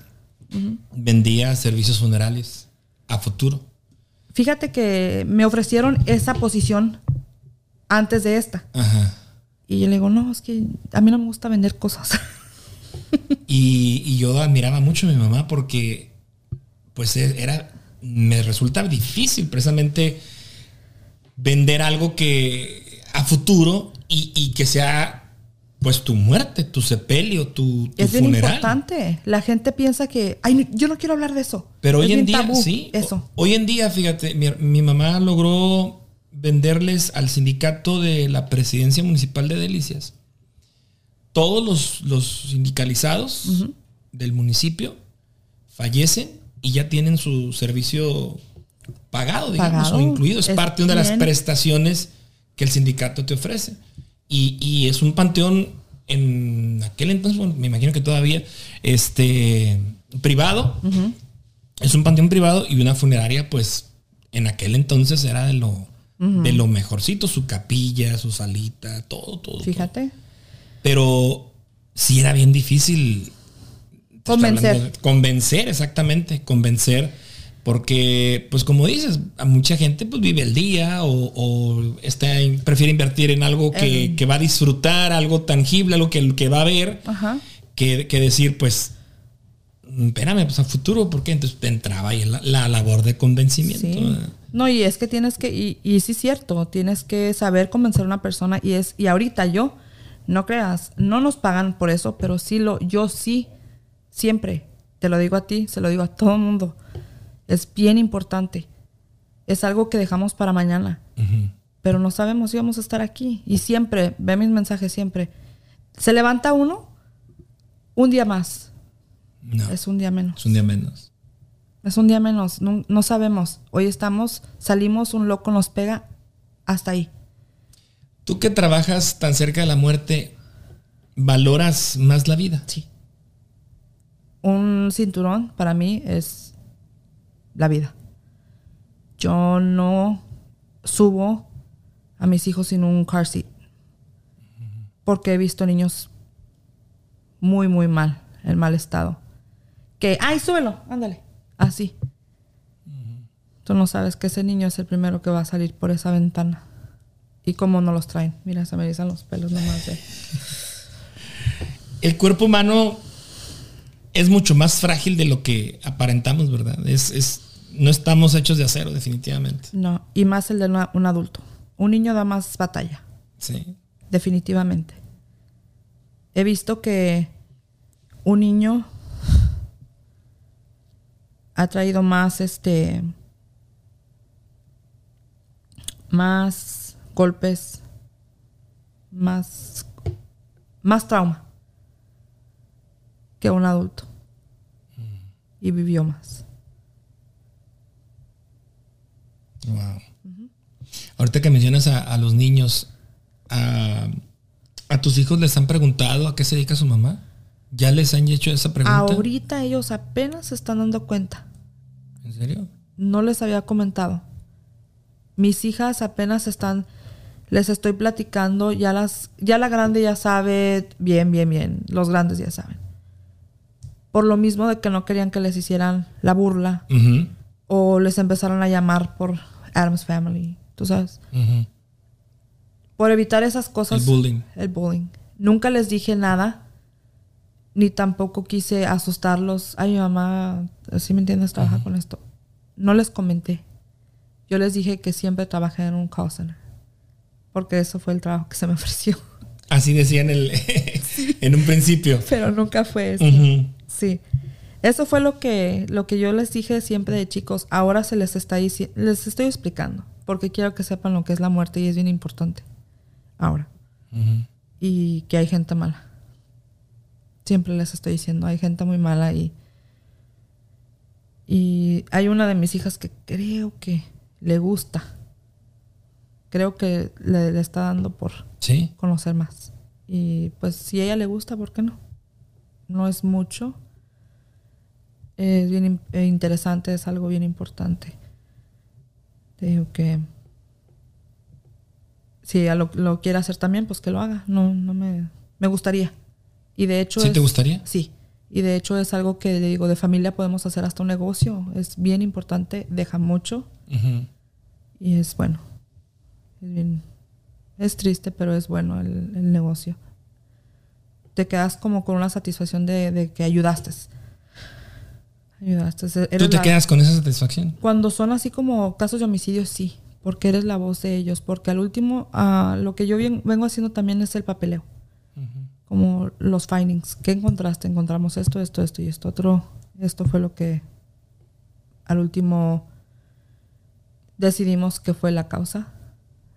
vendía servicios funerales a futuro. Fíjate que me ofrecieron esa posición antes de esta. Ajá. Y yo le digo, no, es que a mí no me gusta vender cosas. Y, y yo admiraba mucho a mi mamá porque, pues, e- era, me resulta difícil precisamente vender algo que a futuro y, y que sea, pues, tu muerte, tu sepelio, tu, tu es bien funeral. importante. La gente piensa que, ay, yo no quiero hablar de eso. Pero Es hoy en día, tabú, sí. Eso. Hoy en día, fíjate, mi, mi mamá logró venderles al sindicato de la presidencia municipal de Delicias. Todos los, los sindicalizados del municipio fallecen y ya tienen su servicio pagado, digamos, Pagado. o incluido. Es, Es parte de una de las prestaciones que el sindicato te ofrece. Y, y es un panteón en aquel entonces, bueno, me imagino que todavía, este, privado. Es un panteón privado y una funeraria, pues, en aquel entonces era de lo, de lo mejorcito, su capilla, su salita, todo, todo. todo. Fíjate. Pero sí era bien difícil Convencer. de- convencer, exactamente, convencer. Porque, pues como dices, a mucha gente pues vive el día o, o está, prefiere invertir en algo que, que va a disfrutar, algo tangible, algo que, que va a ver, Ajá. que, que decir, pues, "Mm, espérame, pues a futuro, porque entonces te entraba ahí la, la labor de convencimiento. No, y es que tienes que, y, y sí es cierto, tienes que saber convencer a una persona y es, y ahorita yo, no creas, no nos pagan por eso, pero sí lo, yo sí, siempre, te lo digo a ti, se lo digo a todo el mundo, es bien importante, es algo que dejamos para mañana, pero no sabemos si vamos a estar aquí, y siempre, ve mis mensajes siempre, se levanta uno, un día más, No, es un día menos. es un día menos. Es un día menos, no, no sabemos. Hoy estamos, salimos, un loco nos pega, hasta ahí. Tú que trabajas tan cerca de la muerte, ¿valoras más la vida? Sí. Un cinturón para mí es la vida. Yo no subo a mis hijos sin un car seat. Porque he visto niños muy, muy mal, en mal estado. Que, ay, súbelo, ándale. Así. Tú no sabes que ese niño es el primero que va a salir por esa ventana. Y cómo no los traen. Mira, se me erizan los pelos nomás de... El cuerpo humano es mucho más frágil de lo que aparentamos, ¿verdad? Es, es, no estamos hechos de acero, definitivamente. No, y más el de una- un adulto. Un niño da más batalla, Sí. definitivamente. He visto que un niño ha traído más este más golpes, más más trauma que un adulto. Y vivió más. Wow. Ahorita que mencionas a, a los niños, a, a tus hijos les han preguntado a qué se dedica su mamá? ¿Ya les han hecho esa pregunta? Ahorita ellos apenas se están dando cuenta. ¿En serio? No les había comentado. Mis hijas apenas están, les estoy platicando, ya las, ya la grande ya sabe bien, bien, bien. Los grandes ya saben. Por lo mismo de que no querían que les hicieran la burla o les empezaron a llamar por Adam's Family, tú sabes. Por evitar esas cosas. El bullying. El bullying. Nunca les dije nada, ni tampoco quise asustarlos. Ay, mi mamá, si me entiendes, trabaja con esto. No les comenté. Yo les dije que siempre trabajé en un call center. Porque eso fue el trabajo que se me ofreció. Así decía en, el, en un principio. Pero nunca fue eso. Ujú. Sí. Eso fue lo que, lo que yo les dije siempre de chicos. Ahora se les está dici- les estoy explicando. Porque quiero que sepan lo que es la muerte y es bien importante. Ahora. Y que hay gente mala. Siempre les estoy diciendo, hay gente muy mala y y hay una de mis hijas que creo que le gusta. Creo que le, le está dando por Sí. conocer más. Y pues si a ella le gusta, ¿por qué no? No es mucho. Es bien eh, interesante, es algo bien importante. Te digo que si lo, lo quiere hacer también, pues que lo haga. No, no me, me gustaría. Y de hecho... ¿Sí es- te gustaría? Sí. Y de hecho es algo que digo, de familia podemos hacer hasta un negocio. Es bien importante, deja mucho y es bueno. Es bien. Es triste, pero es bueno el, el negocio. Te quedas como con una satisfacción de, de que ayudaste. Ayudaste. ¿Tú te la- quedas con esa satisfacción? Cuando son así como casos de homicidio, sí. Porque eres la voz de ellos. Porque al último, ah, lo que yo bien- vengo haciendo también es el papeleo. Como los findings. ¿Qué encontraste? Encontramos esto, esto, esto y esto otro. Esto fue lo que al último decidimos que fue la causa.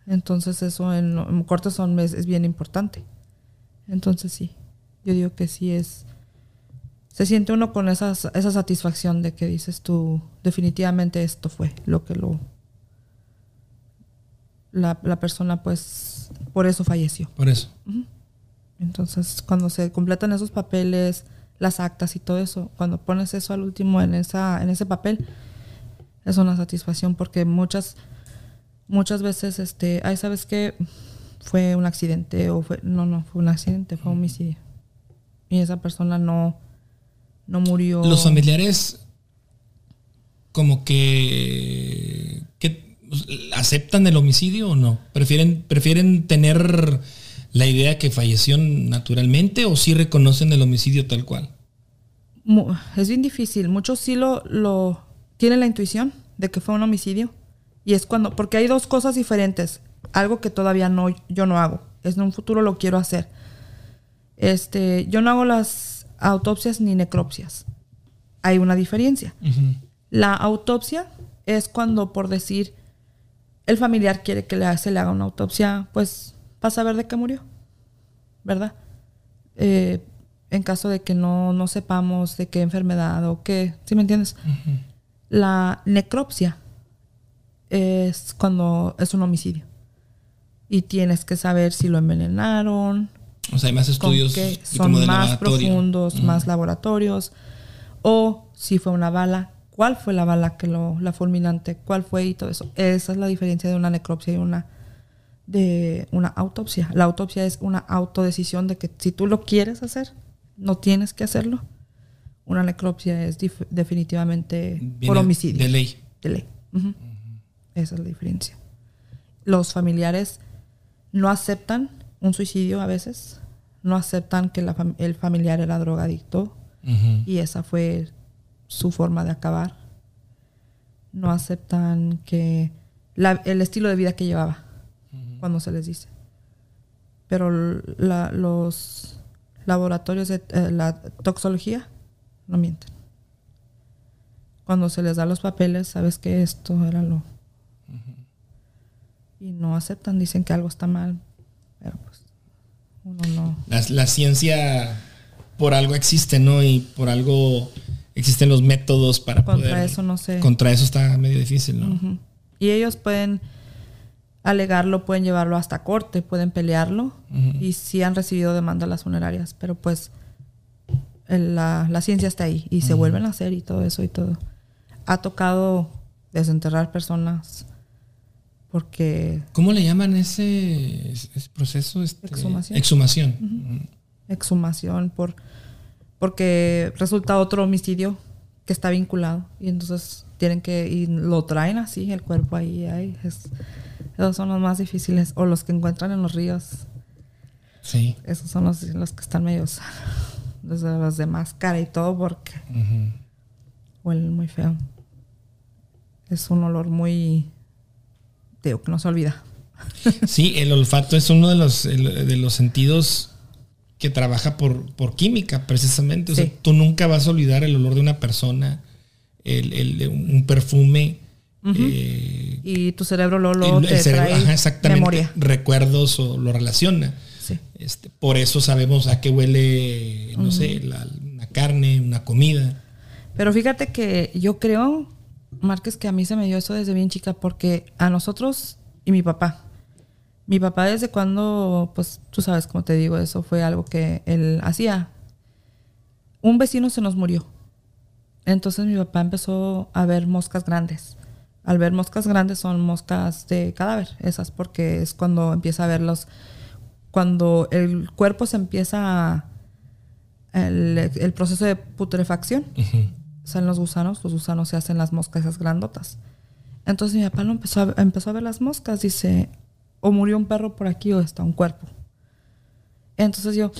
Entonces eso en, en cortes son, es, es bien importante. Entonces sí, yo digo que sí es... Se siente uno con esas, esa satisfacción de que dices tú, definitivamente esto fue lo que lo... La, la persona pues por eso falleció. Por eso. Entonces, cuando se completan esos papeles, las actas y todo eso, cuando pones eso al último en esa en ese papel, es una satisfacción porque muchas muchas veces este, ay, ¿sabes qué? Fue un accidente o fue no, no, fue un accidente, fue un homicidio. Y esa persona no no murió. Los familiares como que, que aceptan el homicidio o no? ¿Prefieren, prefieren tener la idea que falleció naturalmente o sí reconocen el homicidio tal cual? Es bien difícil. Muchos sí lo, lo tienen la intuición de que fue un homicidio. Y es cuando, porque hay dos cosas diferentes. Algo que todavía no, yo no hago. Es en un futuro lo quiero hacer. Este, yo no hago las autopsias ni necropsias. Hay una diferencia. La autopsia es cuando, por decir, el familiar quiere que le, se le haga una autopsia, pues, para saber de qué murió. ¿Verdad? Eh, en caso de que no, no sepamos de qué enfermedad o qué, ¿sí me entiendes? La necropsia es cuando es un homicidio. Y tienes que saber si lo envenenaron, O sea, hay más estudios qué y son como de más laboratorio. profundos, más laboratorios, o si fue una bala, cuál fue la bala que lo, la fulminante, cuál fue y todo eso. Esa es la diferencia de una necropsia y una de una autopsia. La autopsia es una autodecisión de que si tú lo quieres hacer, no tienes que hacerlo. Una necropsia es definitivamente Viene por homicidio. De ley. De ley. Esa es la diferencia. Los familiares no aceptan un suicidio a veces, no aceptan que la el familiar era drogadicto y esa fue su forma de acabar. No aceptan que la- el estilo de vida que llevaba cuando se les dice. Pero la- los laboratorios de eh, la toxología no mienten. Cuando se les da los papeles, sabes que esto era lo... Y no aceptan, dicen que algo está mal. Uno no... La, la ciencia por algo existe, ¿no? Y por algo existen los métodos para Contra poder... eso no sé. Contra eso está medio difícil, ¿no? Y ellos pueden alegarlo, pueden llevarlo hasta corte, pueden pelearlo. Y sí han recibido demandas las funerarias, pero pues el- la, la ciencia está ahí y se vuelven a hacer y todo eso y todo. Ha tocado desenterrar personas porque ¿Cómo le llaman ese, ese proceso? Este, Exhumación. Exhumación. exhumación por porque resulta otro homicidio que está vinculado y entonces tienen que y lo traen así el cuerpo ahí, ahí es- esos son los más difíciles o los que encuentran en los ríos Sí. esos son los, los que están medios desde los de máscara y todo porque Ujú. huelen muy feo es un olor muy que no se olvida Sí, el olfato es uno de los, de los sentidos que trabaja por, por química, precisamente. O sea, tú nunca vas a olvidar el olor de una persona, el, el de un perfume. eh, y tu cerebro el- te trae ajá, exactamente, memoria recuerdos o lo relaciona. sí Este, por eso sabemos a qué huele, no sé, la, una carne, una comida. Pero fíjate que yo creo, Márquez, que a mí se me dio eso desde bien chica, porque a nosotros y mi papá. Mi papá desde cuando, pues tú sabes, como te digo, eso fue algo que él hacía. Un vecino se nos murió. Entonces mi papá empezó a ver moscas grandes. Al ver moscas grandes son moscas de cadáver, esas porque es cuando empieza a verlos, cuando el cuerpo se empieza el proceso de putrefacción, salen los gusanos, los gusanos se hacen las moscas esas grandotas. Entonces mi papá lo empezó a, empezó a ver las moscas, dice, o murió un perro por aquí o está un cuerpo. Entonces yo,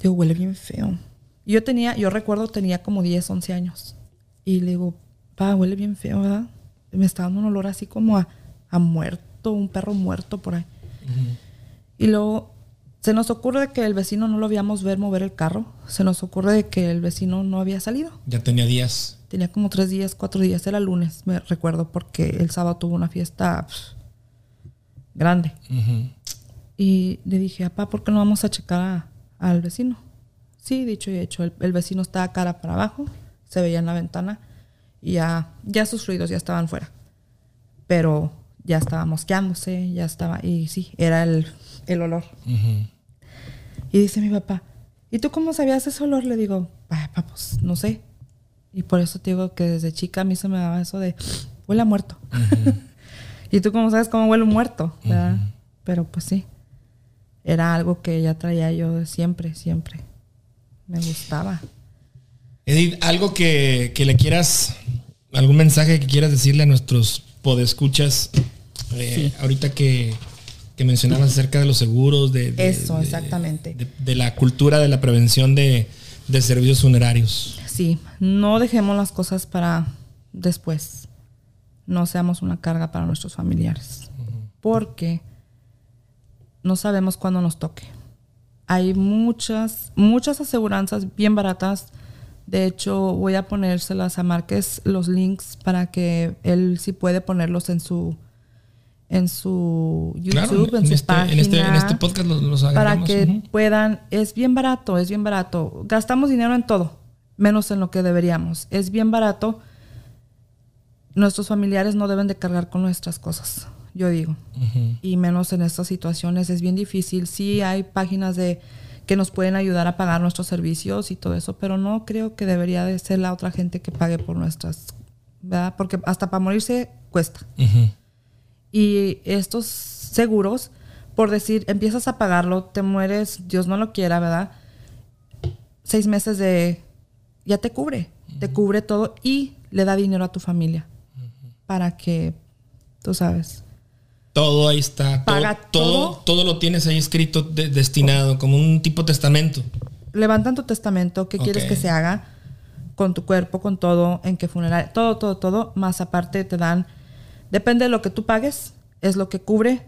digo, huele bien feo. Yo tenía, yo recuerdo tenía como 10, 11 años. Y le digo, pa, huele bien feo, ¿verdad? Y me estaba dando un olor así como a, a muerto, un perro muerto por ahí. Y luego se nos ocurre de que el vecino no lo habíamos ver mover el carro. Se nos ocurre de que el vecino no había salido. Ya tenía días. Tenía como tres días, cuatro días. Era lunes, me recuerdo, porque el sábado tuvo una fiesta pf, grande. Y le dije, papá, ¿por qué no vamos a checar a- al vecino? Sí, dicho y hecho. El, el vecino estaba cara para abajo, se veía en la ventana y ya, ya sus ruidos ya estaban fuera. Pero ya estaba mosqueándose, ya estaba. Y sí, era el, el olor. Y dice mi papá, ¿y tú cómo sabías ese olor? Le digo, "Ay, papá, pues no sé. Y por eso te digo que desde chica a mí se me daba eso de, huele a muerto. y tú cómo sabes cómo huele un muerto, ¿verdad? Pero pues sí, era algo que ya traía yo siempre, siempre. Me gustaba. Edith, algo que, que le quieras, algún mensaje que quieras decirle a nuestros podescuchas, eh, ahorita que, que mencionabas acerca de los seguros, de, de- Eso, exactamente. de, de la cultura de la prevención de, de servicios funerarios. Sí, no dejemos las cosas para después. No seamos una carga para nuestros familiares. Porque no sabemos cuándo nos toque. Hay muchas, muchas aseguranzas bien baratas. De hecho, voy a ponérselas a Márquez los links para que él si puede ponerlos en su en su YouTube, Claro, en, en, su este, página en, este, en este podcast los, los para que puedan, es bien barato, es bien barato. Gastamos dinero en todo, menos en lo que deberíamos. Es bien barato. Nuestros familiares no deben de cargar con nuestras cosas, yo digo. Y menos en estas situaciones es bien difícil. Sí hay páginas de que nos pueden ayudar a pagar nuestros servicios y todo eso, pero no creo que debería de ser la otra gente que pague por nuestras, ¿verdad? Porque hasta para morirse cuesta. Ujú. Y estos seguros, por decir, empiezas a pagarlo, te mueres, Dios no lo quiera, ¿verdad? Seis meses de... ya te cubre, te cubre todo y le da dinero a tu familia para que, tú sabes, Todo ahí está. Paga todo, todo. todo lo tienes ahí escrito, de- destinado, como un tipo testamento. levantan tu testamento, qué quieres que se haga con tu cuerpo, con todo, en qué funeral, todo, todo, todo, más aparte te dan, depende de lo que tú pagues, es lo que cubre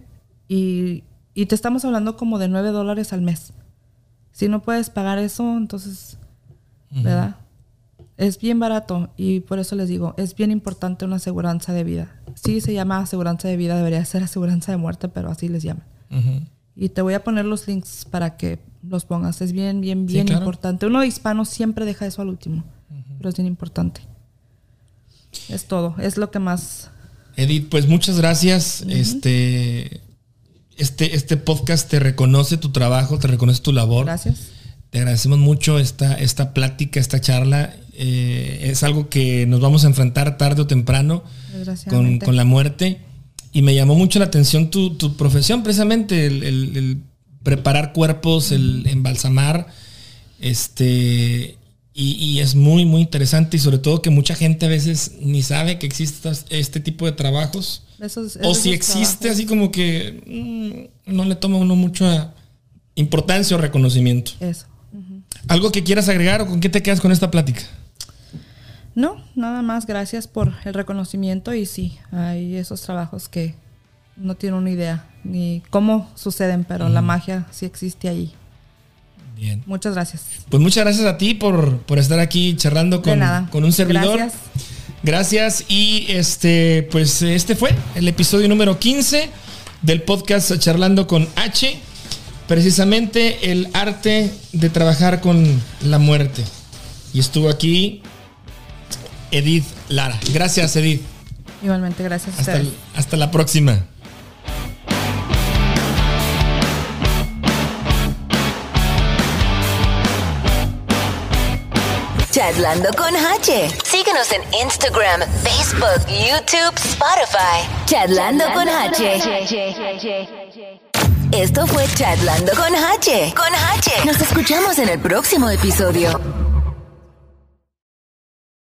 y, y te estamos hablando como de 9 dólares al mes. Si no puedes pagar eso, entonces, ¿verdad? Es bien barato y por eso les digo, es bien importante una aseguranza de vida. Sí se llama aseguranza de vida, debería ser aseguranza de muerte, pero así les llaman. Y te voy a poner los links para que los pongas. Es bien, bien, Sí, bien claro. importante. Uno hispano siempre deja eso al último, pero es bien importante. Es todo, es lo que más... Edith, pues muchas gracias. Este, este, este podcast te reconoce tu trabajo, te reconoce tu labor. Gracias. Te agradecemos mucho esta, esta plática, esta charla. Eh, es algo que nos vamos a enfrentar tarde o temprano con, con la muerte. Y me llamó mucho la atención tu, tu profesión, precisamente el, el- el preparar cuerpos, el embalsamar. Este, y, y es muy, muy interesante y sobre todo que mucha gente a veces ni sabe que existe este tipo de trabajos. O si existe, trabajos. así como que mm, no le toma uno mucha importancia o reconocimiento. Eso. ¿Algo que quieras agregar o con qué te quedas con esta plática? No, nada más. Gracias por el reconocimiento y sí, hay esos trabajos que no tienen una idea ni cómo suceden, pero la magia sí existe ahí. Bien. Muchas gracias. Pues muchas gracias a ti por, por estar aquí charlando con, con un servidor. Gracias. Gracias. Y este, pues este fue el episodio número 15 del podcast Charlando con H. Precisamente el arte de trabajar con la muerte. Y estuvo aquí Edith Lara. Gracias, Edith. Igualmente, gracias a Hasta, ustedes. el- hasta la próxima. Chatlando con H. Síguenos en Instagram, Facebook, YouTube, Spotify. Chatlando con H. Esto fue Chatlando con H. Con H. Nos escuchamos en el próximo episodio.